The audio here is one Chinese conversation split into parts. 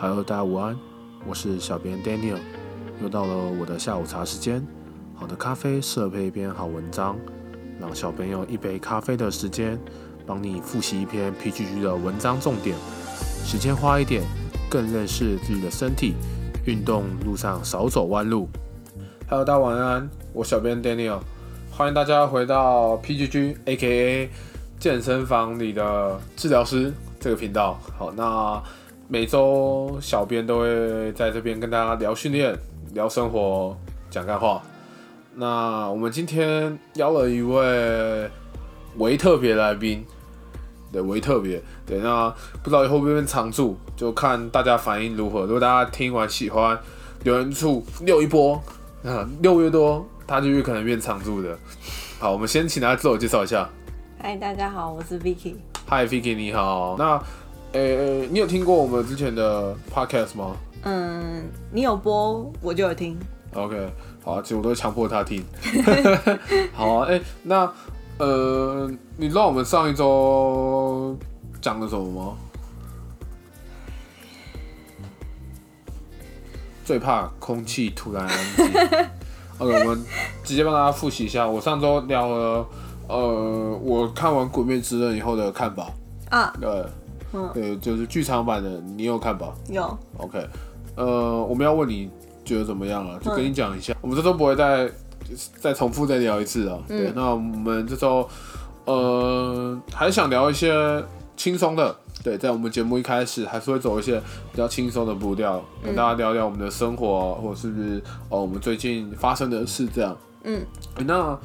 Hello，大家午安，我是小编 Daniel，又到了我的下午茶时间。好的咖啡适合配一篇好文章，让小编用一杯咖啡的时间，帮你复习一篇 PGG 的文章重点。时间花一点，更认识自己的身体。运动路上少走弯路。Hello，大家晚安，我小编 Daniel，欢迎大家回到 PGG，A.K.A 健身房里的治疗师这个频道。好，那每周小编都会在这边跟大家聊训练、聊生活、讲干话。那我们今天邀了一位为特别来宾，对，为特别，对，那不知道以后会不会变常驻，就看大家反应如何。如果大家听完喜欢，留言处六一波，啊，六越多，他就越可能变常驻的。好，我们先请大家自我介绍一下。嗨，大家好，我是 Vicky。嗨，Vicky，你好。那，呃、你有听过我们之前的 podcast 吗嗯，你有播我就有听。？OK，好啊，其实我都会强迫他听。好啊，哎、那，呃，你知道我们上一周讲了什么吗？最怕空气突然安静。OK，我们直接帮大家复习一下。我上周聊了，呃，我看完《鬼灭之刃》以后的看法。啊，对，嗯对，就是剧场版的，你有看吧有，？OK，呃，我们要问你觉得怎么样了，就跟你讲一嗯下。我们这周不会再再重复再聊一次啊。嗯对，那我们这周呃还想聊一些轻松的。对，在我们节目一开始还是会走一些比较轻松的步调，跟大家聊聊我们的生活，或者是不是哦我们最近发生的事这样。嗯，欸那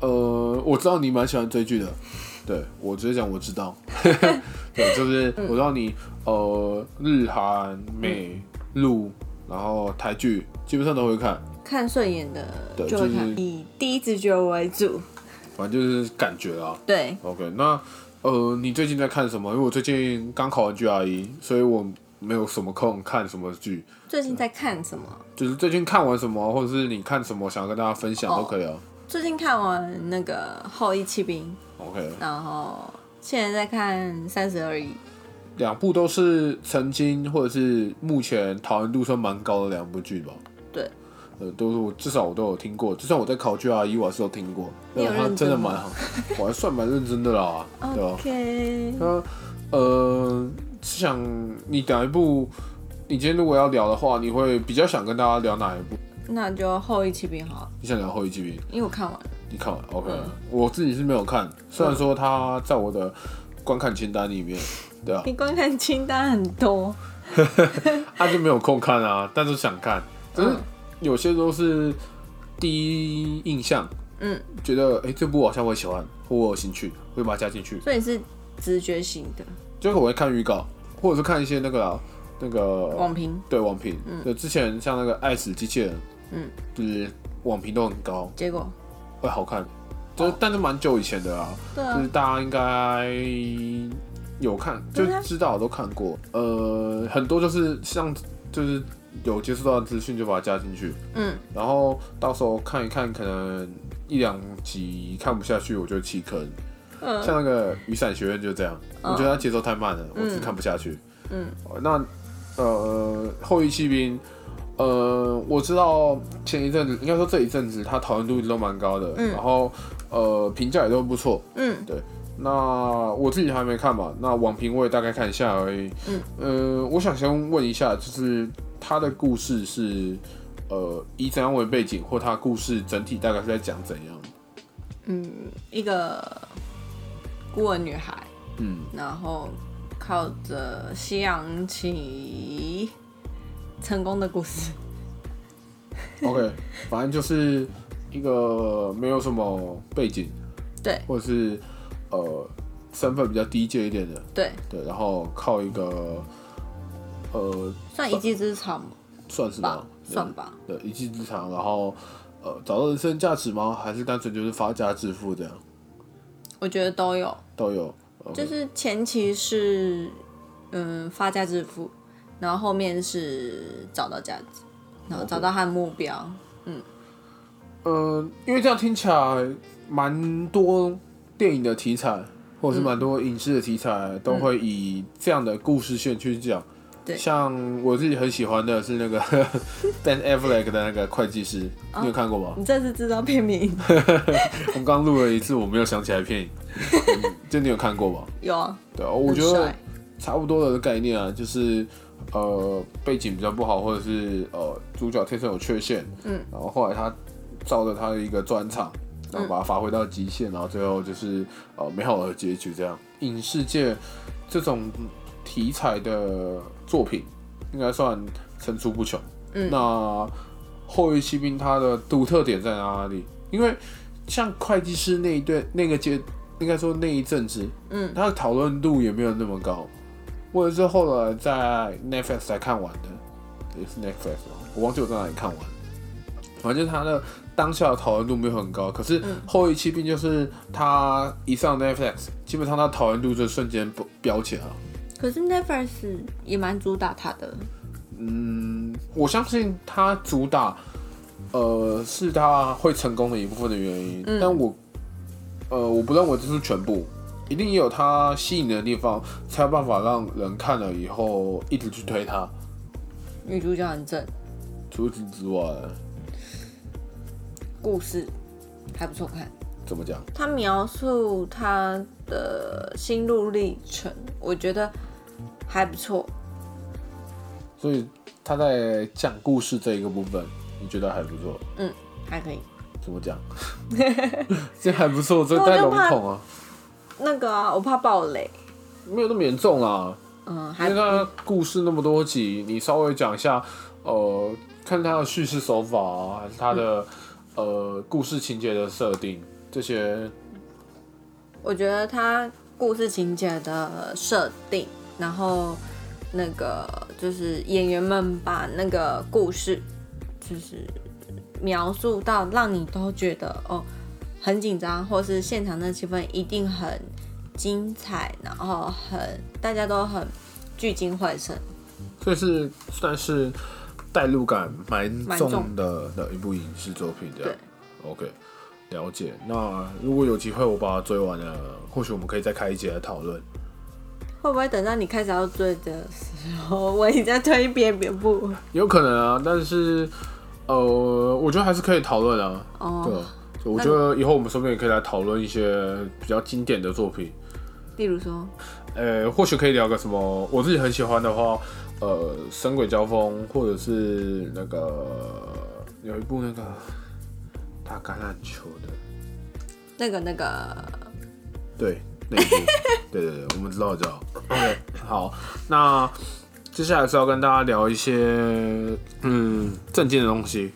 呃，我知道你蛮喜欢追剧的，对我直接讲我知道，对，就是我知道你呃日韩美陆，然后台剧基本上都会看，看顺眼的对就会看，就是以第一直觉为主。反正就是感觉啦。对，OK，那呃你最近在看什么？因为我最近刚考完 GRE，所以我没有什么空看什么剧，最近在看什么？就是最近看完什么，或者是你看什么想要跟大家分享都可以啊。最近看完那个《后羿骑兵 OK，》，然后现在在看《三十而已》。两部都是曾经或者是目前讨论度算蛮高的两部剧吧。对，呃，都是我至少我都有听过，就算我在考 GRE，我还是有听过。你有对它认真吗真的蛮好，我还算蛮认真的啦，对吧？OK，那呃，是想你哪一部？你今天如果要聊的话，你会比较想跟大家聊哪一部？那就《后羿骑兵》好了，你想聊《后羿骑兵》？因为我看完了。你看完？OK，、嗯。我自己是没有看，虽然说它在我的观看清单里面，对啊，你观看清单很多。他就没有空看啊，但是想看，只是嗯。有些都是第一印象，嗯，觉得哎、诶这部我好像会喜欢，或我有兴趣，会把它加进去。所以是直觉型的。就是我会看预告，或者是看一些那个啦那个网评，对网评，对之前像那个爱死机器人，嗯，就是网评都很高，结果？会好看，就是但是蛮久以前的啊。就是，大家应该有看，就知道都看过。呃，很多就是像就是有接触到的资讯就把它加进去，嗯，然后到时候看一看，可能一两集看不下去，我就弃坑。嗯。像那个雨伞学院就这样，我觉得它节奏太慢了，我只看不下去。嗯。哦，那呃后羿骑兵。呃，我知道前一阵子，应该说这一阵子，它讨论度一直都蛮高的，嗯然后呃评价也都不错，嗯对那我自己还没看嘛，那网评我也大概看一下而已。嗯，呃，我想先问一下，就是他的故事是呃以怎样为背景，或他故事整体大概是在讲怎样？嗯，一个孤儿女孩，嗯，然后靠着西洋棋成功的故事。OK，反正就是一个没有什么背景，对或者是呃身份比较低阶一点的，对，对，然后靠一个呃算一技之长算是吧吧，，算吧。对一技之长，然后呃找到人生价值吗？还是单纯就是发家致富这样？我觉得都有，都有。就是前期是嗯发家致富，然后后面是找到价值，然后找到他的目标。嗯，呃因为这样听起来蛮多电影的题材，或者是蛮多影视的题材，都会以这样的故事线去讲。对像我自己很喜欢的是那个 Ben Affleck 的那个会计师，你有看过吗？你这次知道片名 我们刚录了一次，我没有想起来片影，嗯就你有看过吗？有啊？对啊，我觉得差不多的概念啊，就是呃背景比较不好，或者是呃主角天生有缺陷，嗯，然后后来他照着他的一个专场，然后把它发挥到极限，然后最后就是呃美好的结局这样。影视界这种题材的作品应该算层出不穷。嗯那后裔骑兵它的独特点在哪里？因为像会计师那一对那个阶，应该说那一阵子，嗯，他的讨论度也没有那么高。或者是后来在 Netflix 才看完的，也是 Netflix 吗我忘记我在哪里看完。反正它的当下的讨论度没有很高，可是后一期并就是它一上 Netflix，基本上它讨论度就瞬间飙飙起来了。可是 Netflix 也蛮主打它的，嗯，我相信它主打，呃，是它会成功的一部分的原因。嗯但我，呃，我不认为这是全部，一定也有它吸引的地方，才有办法让人看了以后一直去推它。女主角很正，除此之外，故事还不错看。怎么讲？他描述他的心路历程，我觉得还不错。所以他在讲故事这一个部分，你觉得还不错？嗯，还可以。怎么讲？这还不错，这太笼统啊，那个啊，我怕爆雷。没有那么严重啊。嗯，还因为它故事那么多集，你稍微讲一下，呃，看它的叙事手法啊，还是它的、呃故事情节的设定，这些我觉得他故事情节的设定，然后那个就是演员们把那个故事就是描述到让你都觉得哦很紧张，或是现场的气氛一定很精彩，然后很大家都很聚精会神。这是算是代入感蛮重的的一部影视作品，这样对。OK，了解。那如果有机会我把它追完了，或许我们可以再开一节来讨论。会不会等到你开始要追的时候，我已经在推别别部？有可能啊，但是呃，我觉得还是可以讨论啊。哦，我觉得以后我们说不定也可以来讨论一些比较经典的作品。例如说，呃，或许可以聊个什么，我自己很喜欢的话，呃，神鬼交锋，或者是那个有一部那个打橄榄球的，那个那个，对，那一部，对对对，我们知道叫 OK。好，那接下来是要跟大家聊一些嗯正经的东西，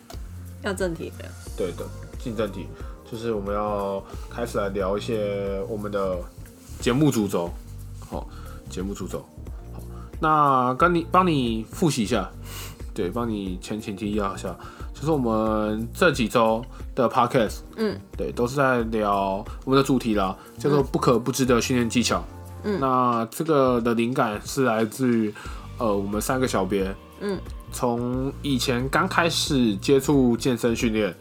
要正题的，对的，进正题，就是我们要开始来聊一些我们的节目主轴。好，节目主轴。好，那跟你帮你复习一下，对，帮你前前提要一下，就是我们这几周的 podcast，嗯，对，都是在聊我们的主题啦，叫做不可不知的训练技巧。嗯那这个的灵感是来自于呃我们三个小编，嗯，从以前刚开始接触健身训练，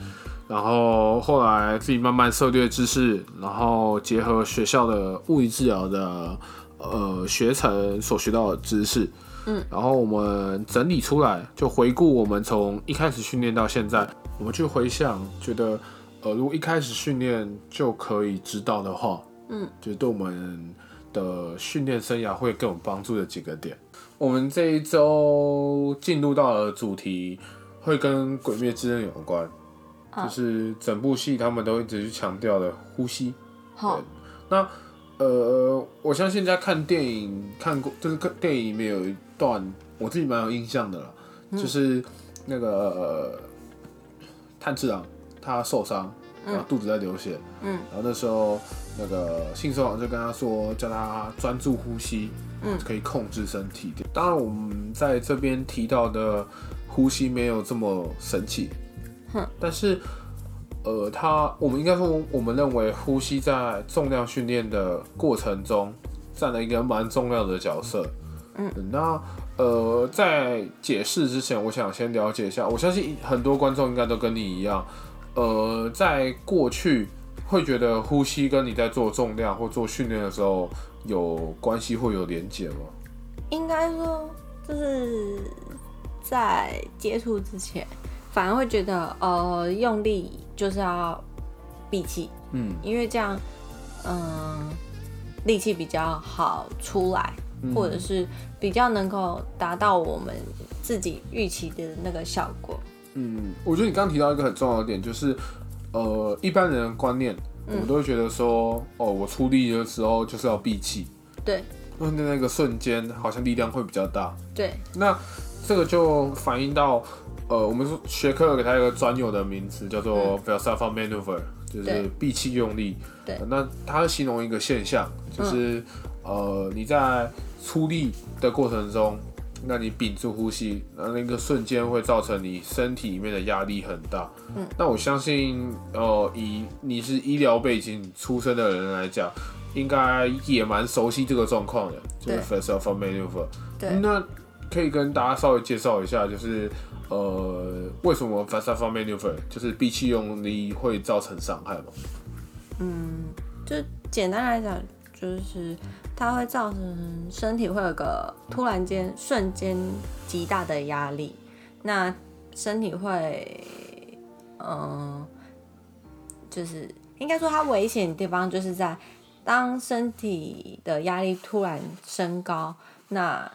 然后后来自己慢慢涉猎知识，然后结合学校的物理治疗的呃学程所学到的知识，嗯，然后我们整理出来，就回顾我们从一开始训练到现在，我们去回想，觉得呃如果一开始训练就可以知道的话，嗯，就对我们的训练生涯会更有帮助的几个点。我们这一周进入到的主题会跟《鬼灭之刃》有关，啊就是整部戏他们都一直去强调的呼吸。好，那呃，我相信在看电影看过，就是看电影里面有一段我自己蛮有印象的啦，就是那个、呃、炭治郎他受伤，然后肚子在流血，嗯，然后那时候那个信手郎就跟他说，叫他专注呼吸，嗯。可以控制身体。当然，我们在这边提到的呼吸没有这么神奇，哼，但是。呃，他我们应该说，我们认为呼吸在重量训练的过程中占了一个蛮重要的角色。嗯，那呃，在解释之前，我想先了解一下。我相信很多观众应该都跟你一样，呃，在过去会觉得呼吸跟你在做重量或做训练的时候有关系或有连结吗？应该说就是在接触之前，反而会觉得呃用力就是要闭气，嗯。因为这样嗯、力气比较好出来，嗯。或者是比较能够达到我们自己预期的那个效果。嗯，我觉得你刚刚提到一个很重要的点，就是呃，一般人的观念，我们都会觉得说，哦，我出力的时候就是要闭气，对。因为那个瞬间好像力量会比较大。对，那这个就反映到，呃，我们说学科有给它一个专有的名词，叫做 Valsalva maneuver，就是对。闭气用力。对。呃那它形容一个现象，就是、呃你在出力的过程中，那你屏住呼吸，那那个瞬间会造成你身体里面的压力很大。嗯，那我相信，呃，以你是医疗背景出身的人来讲，应该也蛮熟悉这个状况的，就是 Valsalva maneuver。对。那可以跟大家稍微介绍一下，就是呃，为什么 fast f maneuver 就是闭气用力会造成伤害吗？嗯，就简单来讲，就是它会造成身体会有个突然间瞬间极大的压力，那身体会，嗯、就是应该说它危险的地方就是在当身体的压力突然升高，那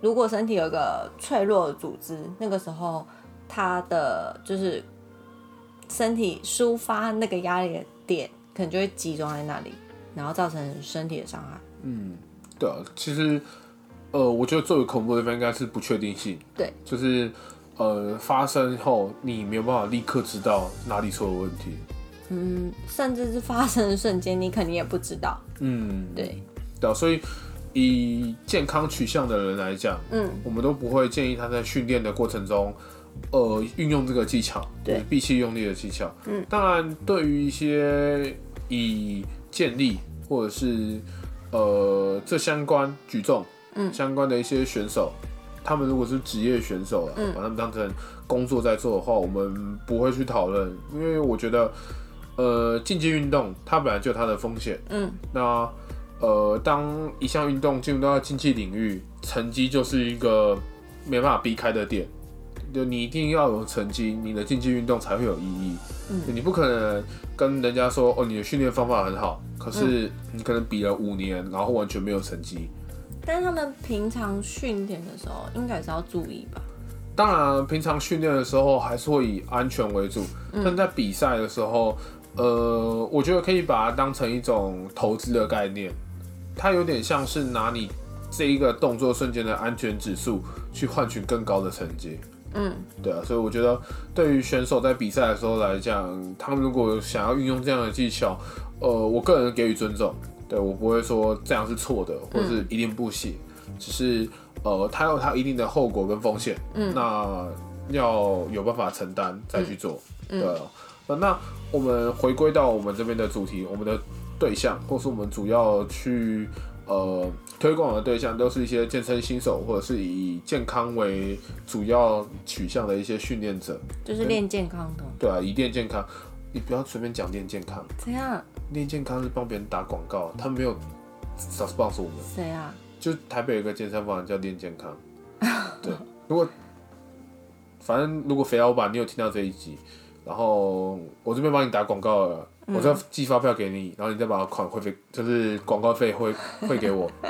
如果身体有一个脆弱的组织，那个时候它的就是身体抒发那个压力的点，可能就会集中在那里，然后造成身体的伤害。嗯对啊，其实呃，我觉得最为恐怖的地方应该是不确定性，对，就是呃发生后你没有办法立刻知道哪里出了问题。嗯，甚至是发生的瞬间，你肯定也不知道。嗯，对，对啊，所以以健康取向的人来讲，嗯，我们都不会建议他在训练的过程中，呃，运用这个技巧，对。就是闭气用力的技巧。嗯，当然，对于一些以建立或者是呃这相关举重，嗯。相关的一些选手，他们如果是职业选手了，嗯。把他们当成工作在做的话，我们不会去讨论，因为我觉得，呃，竞技运动它本来就有它的风险。嗯，那呃，当一项运动进入到竞技领域，成绩就是一个没办法避开的点。就你一定要有成绩，你的竞技运动才会有意义。嗯你不可能跟人家说哦，你的训练方法很好，可是你可能比了五年，然后完全没有成绩。但是他们平常训练的时候，应该也是要注意吧？当然，平常训练的时候还是会以安全为主，但在比赛的时候，呃，我觉得可以把它当成一种投资的概念，它有点像是拿你这一个动作瞬间的安全指数去换取更高的成绩。嗯，对啊，所以我觉得对于选手在比赛的时候来讲，他们如果想要运用这样的技巧，呃，我个人给予尊重，对我不会说这样是错的，或是一定不行，只是呃，它有它一定的后果跟风险，嗯。那要有办法承担再去做，嗯。对那我们回归到我们这边的主题，我们的对象，或是我们主要去呃推广的对象，都是一些健身新手，或者是以健康为主要取向的一些训练者。就是练健康的。对啊，以练健康，你不要随便讲练健康，怎样？练健康是帮别人打广告，他们没有 sponsor 我们。谁啊？就台北有个健身房叫练健康，对，如果反正如果肥老板你有听到这一集，然后我这边帮你打广告了，我再寄发票给你，然后你再把款汇费，就是广告费汇汇给我。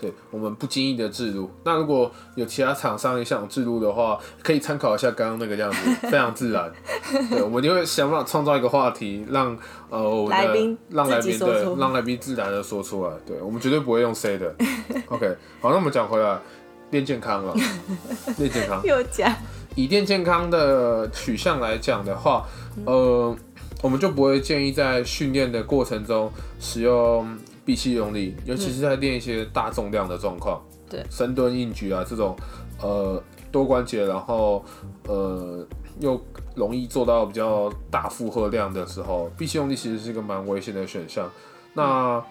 对我们不经意的置入，那如果有其他厂商也想置入的话，可以参考一下刚刚那个样子，非常自然。对，我们就会想办法创造一个话题，让呃我们的来宾让来宾对让来宾自然的说出来。对，我们绝对不会用 say 的。OK，好，那我们讲回来，练健康了，练健康。又讲。以练健康的取向来讲的话，呃，我们就不会建议在训练的过程中使用闭气用力，尤其是在练一些大重量的状况，对深蹲、硬举啊这种，呃，多关节，然后呃又容易做到比较大负荷量的时候，闭气用力其实是一个蛮危险的选项。那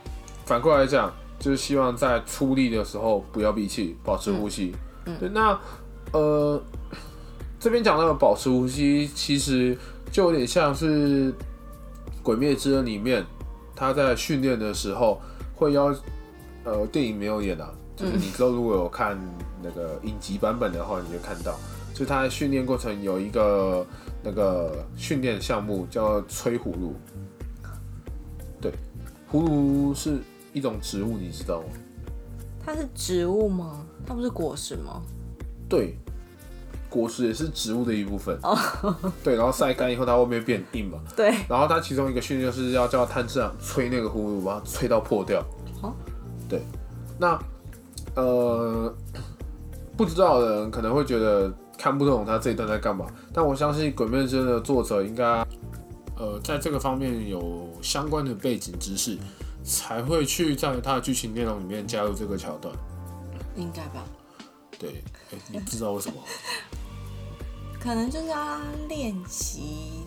反过来讲，就是希望在出力的时候不要闭气，保持呼吸。对，那呃。这边讲到的保持呼吸，其实就有点像是《鬼灭之刃》里面他在训练的时候会要，呃，电影没有演啊，就是你之后如果有看那个影集版本的话，你就看到，就他在训练过程有一个那个训练项目叫吹葫芦。对，葫芦是一种植物，你知道吗？它是植物吗？它不是果实吗？对，果实也是植物的一部分。哦，对，然后晒干以后，它会不会变硬嘛？对。然后它其中一个训练就是要叫探长吹那个葫芦，把它吹到破掉。好。对，那呃，不知道的人可能会觉得看不懂他这一段在干嘛，但我相信《鬼灭之刃》的作者应该。呃，在这个方面有相关的背景知识，才会去在他的剧情内容里面加入这个桥段。应该吧？对，你不知道为什么？可能就是要练习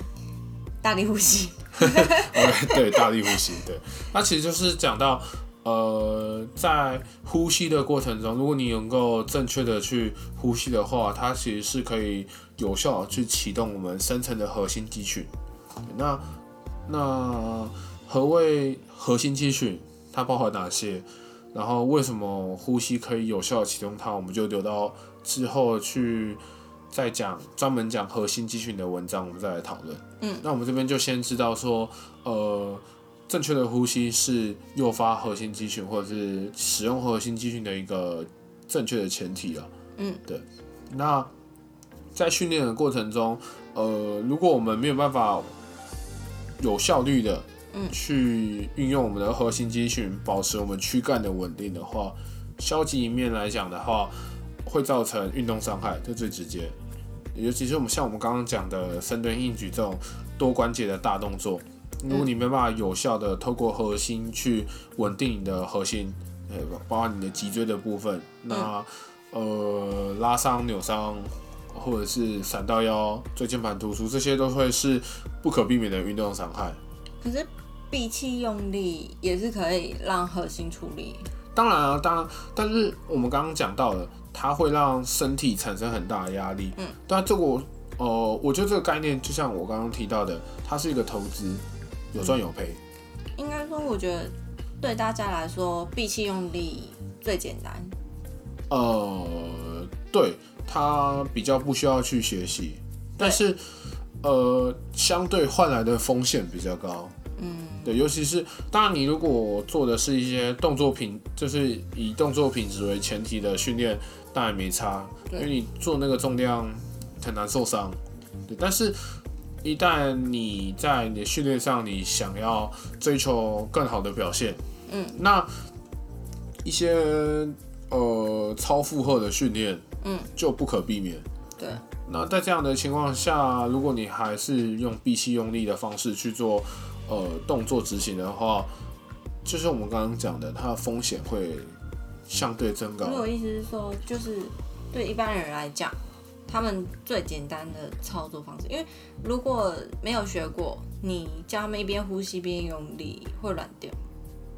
大力呼吸。对，大力呼吸。对，那其实就是讲到，呃，在呼吸的过程中，如果你能够正确的去呼吸的话，它其实是可以有效去启动我们深层的核心肌群。那那何谓核心肌群？它包含哪些？然后为什么呼吸可以有效启动它？我们就留到之后去再讲专门讲核心肌群的文章，我们再来讨论。嗯，那我们这边就先知道说，呃，正确的呼吸是诱发核心肌群或者是使用核心肌群的一个正确的前提了。嗯，对。那在训练的过程中，呃，如果我们没有办法有效率的，嗯，去运用我们的核心肌群，保持我们躯干的稳定的话，消极一面来讲的话，会造成运动伤害，这最直接。尤其是我们像我们刚刚讲的深蹲、硬举这种多关节的大动作，如果你没办法有效的透过核心去稳定你的核心，呃，包括你的脊椎的部分，那呃拉伤、扭伤。或者是闪到腰、椎间盘突出，这些都会是不可避免的运动伤害。可是闭气用力也是可以让核心处理。当然啊，当然，但是我们刚刚讲到了，它会让身体产生很大的压力。嗯，但这个，呃，我觉得这个概念就像我刚刚提到的，它是一个投资，有赚有赔。应该说，我觉得对大家来说，闭气用力最简单。呃，对。它比较不需要去学习，但是，呃，相对换来的风险比较高。嗯，对，尤其是当然，你如果做的是一些动作品，就是以动作品质为前提的训练，当然没差，因为你做那个重量很难受伤。对，但是，一旦你在你的训练上，你想要追求更好的表现，嗯，那一些呃超负荷的训练。嗯，就不可避免。对，那在这样的情况下，如果你还是用闭气用力的方式去做呃动作执行的话，就是我们刚刚讲的，它的风险会相对增高。我意思是说，就是对一般人来讲，他们最简单的操作方式，因为如果没有学过，你教他们一边呼吸边用力，会软掉。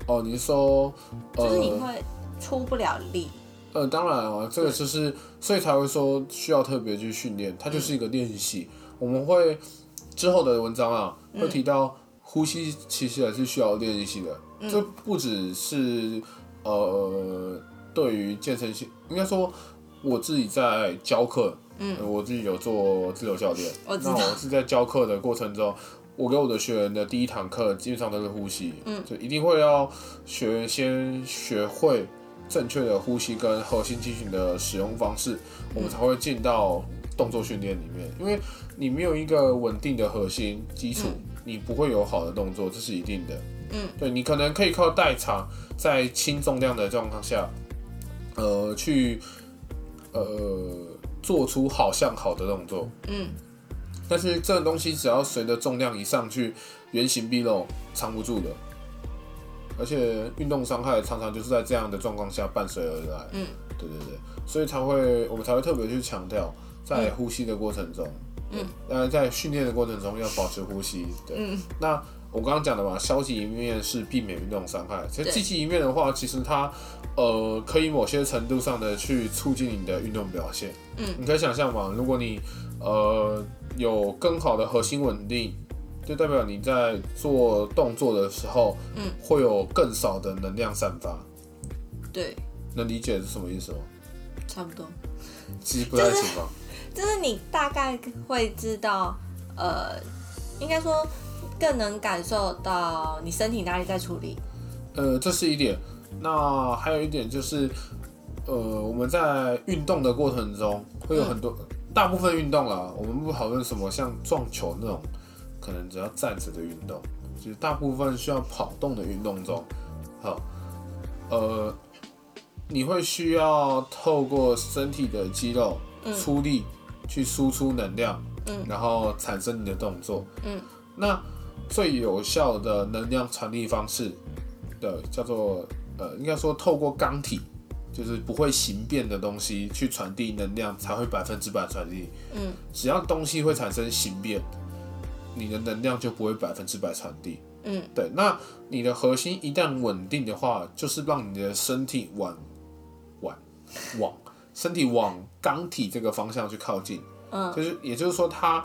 哦，你说，就是你会出不了力。呃，当然啊，这个就是，所以才会说需要特别去训练，它就是一个练习。我们会之后的文章啊，会提到呼吸其实还是需要练习的。这不只是呃，对于健身性，应该说我自己在教课，嗯，我自己有做自由教练，那我是在教课的过程中，我给我的学员的第一堂课基本上都是呼吸，嗯，就一定会要学员先学会。正确的呼吸跟核心肌群的使用方式，我们才会进到动作训练里面。因为你没有一个稳定的核心基础，你不会有好的动作，这是一定的。嗯，对你可能可以靠代偿，在轻重量的状况下，呃，去呃做出好像好的动作。嗯，但是这个东西只要随着重量一上去，原形毕露，藏不住的。而且运动伤害常常就是在这样的状况下伴随而来。嗯，对对对，所以才会我们才会特别去强调，在呼吸的过程中，嗯，呃，在训练的过程中要保持呼吸。对，嗯，那我刚刚讲的嘛，消极一面是避免运动伤害，其实积极一面的话，其实它呃可以某些程度上的去促进你的运动表现。嗯，你可以想象嘛，如果你呃有更好的核心稳定。就代表你在做动作的时候，嗯，会有更少的能量散发。对，能理解是什么意思吗？差不多，其实不太行吧。就是你大概会知道，呃，应该说更能感受到你身体哪里在处理。呃，这是一点。那还有一点就是，呃，我们在运动的过程中会有很多，大部分运动啦，我们不讨论什么像撞球那种，可能只要站着的运动，就是大部分需要跑动的运动中，好，呃，你会需要透过身体的肌肉出力去输出能量，嗯。然后产生你的动作，嗯，那最有效的能量传递方式的叫做呃，应该说透过钢体，就是不会形变的东西去传递能量，才会百分之百传递。嗯，只要东西会产生形变，你的能量就不会百分之百传递。嗯，对，那你的核心一旦稳定的话，就是让你的身体往往往身体往钢体这个方向去靠近。嗯，就是也就是说，它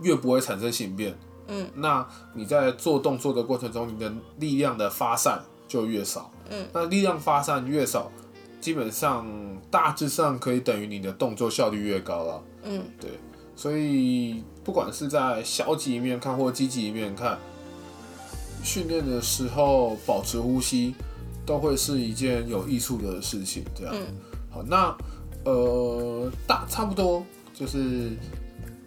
越不会产生形变。嗯，那你在做动作的过程中，你的力量的发散就越少。嗯，那力量发散越少，基本上大致上可以等于你的动作效率越高了。嗯，对，所以不管是在消极一面看或积极一面看，训练的时候保持呼吸，都会是一件有益处的事情。这样，嗯好，那呃大差不多就是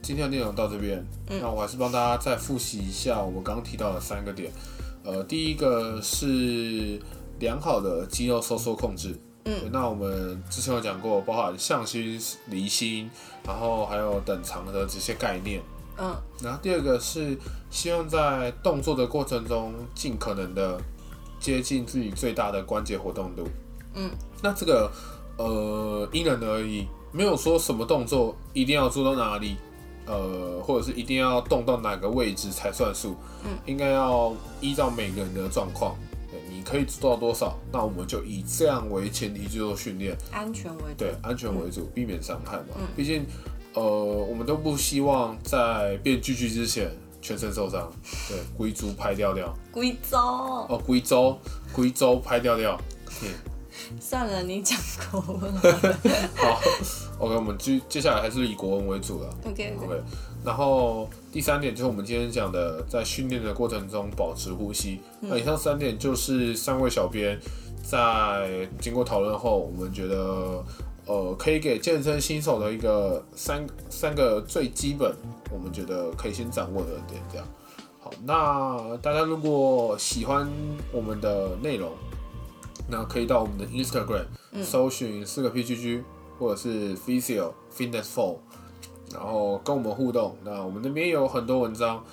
今天的内容到这边。嗯那我还是帮大家再复习一下我刚刚提到的三个点。呃，第一个是良好的肌肉收缩控制。嗯，那我们之前有讲过，包含向心、离心，然后还有等长的这些概念。嗯然后第二个是希望在动作的过程中，尽可能的接近自己最大的关节活动度。嗯，那这个呃因人而异，没有说什么动作一定要做到哪里，呃，或者是一定要动到哪个位置才算数。嗯，应该要依照每个人的状况，对，你可以做到多少，那我们就以这样为前提去做训练。安全为主。对，安全为主，避免伤害嘛。嗯毕竟，呃，我们都不希望在变巨巨之前全身受伤。对，龟足拍掉掉，龟州。哦，龟周，龟周拍掉掉。嗯，算了，你讲国文。好，OK，我们接接下来还是以国文为主了。OK OK。OK，然后第三点就是我们今天讲的，在训练的过程中保持呼吸。那以上三点就是三位小编在经过讨论后，我们觉得呃可以给健身新手的一个三三个最基本，我们觉得可以先掌握的点。这样，好，那大家如果喜欢我们的内容，那可以到我们的 Instagram、搜寻四个 PGG 或者是 Physio Fitness Four。然后跟我们互动。那我们那边有很多文章，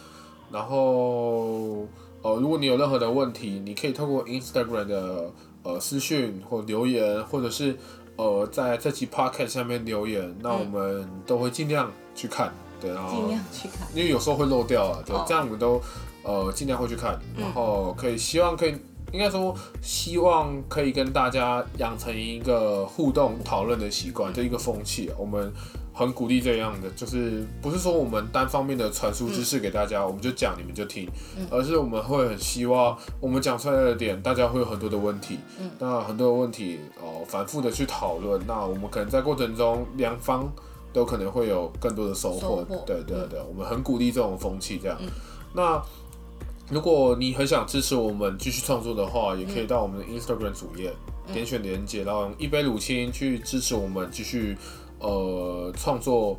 然后呃，如果你有任何的问题，你可以透过 Instagram 的呃私讯或留言，或者是呃在这期 Podcast 下面留言，那我们都会尽量去看。对，然后尽量去看。因为有时候会漏掉啊，对，哦这样我们都呃尽量会去看，嗯然后可以希望可以。应该说，希望可以跟大家养成一个互动讨论的习惯，这一个风气啊。我们很鼓励这样的，就是不是说我们单方面的传输知识给大家，我们就讲你们就听，而是我们会很希望我们讲出来的点，大家会有很多的问题，那很多的问题哦，反复的去讨论，那我们可能在过程中两方都可能会有更多的收获，收获对对对，我们很鼓励这种风气这样。那如果你很想支持我们继续创作的话，也可以到我们的 Instagram 主页、点选连接，然后用一杯乳清去支持我们继续呃创作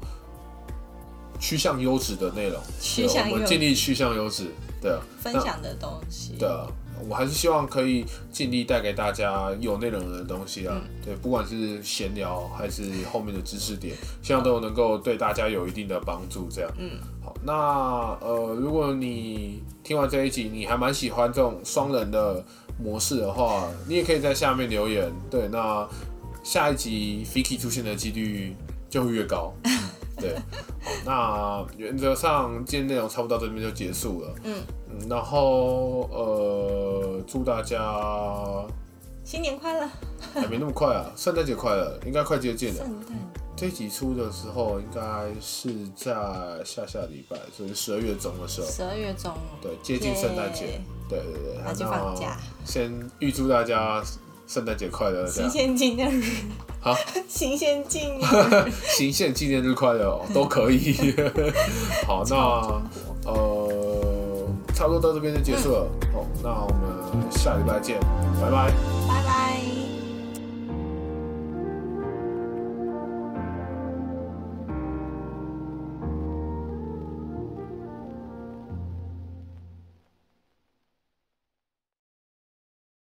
趋向优质的内容。趋向优质我们尽力趋向优质。对啊，分享的东西。对啊，我还是希望可以尽力带给大家有内容的东西啊。对，不管是闲聊还是后面的知识点，希望都能够对大家有一定的帮助。这样，嗯，好，那呃，如果你听完这一集，你还蛮喜欢这种双人的模式的话，你也可以在下面留言。对，那下一集 Fiki 出现的几率就会越高。对，好，那原则上今天内容差不多到这边就结束了。嗯嗯，然后呃，祝大家新年快乐，还没那么快啊，圣诞节快乐，应该快接近了。圣诞这一集出的时候应该是在下下礼拜，所以十二月中的时候，十二月中，对，接近圣诞节，对对对。那就放假。先预祝大家圣诞节快乐，这新样鲜纪念日，好，新鲜纪念日，行宪 纪念日快乐哦，都可以。好，那呃，差不多到这边就结束了。好，那我们下礼拜见，拜拜。拜拜。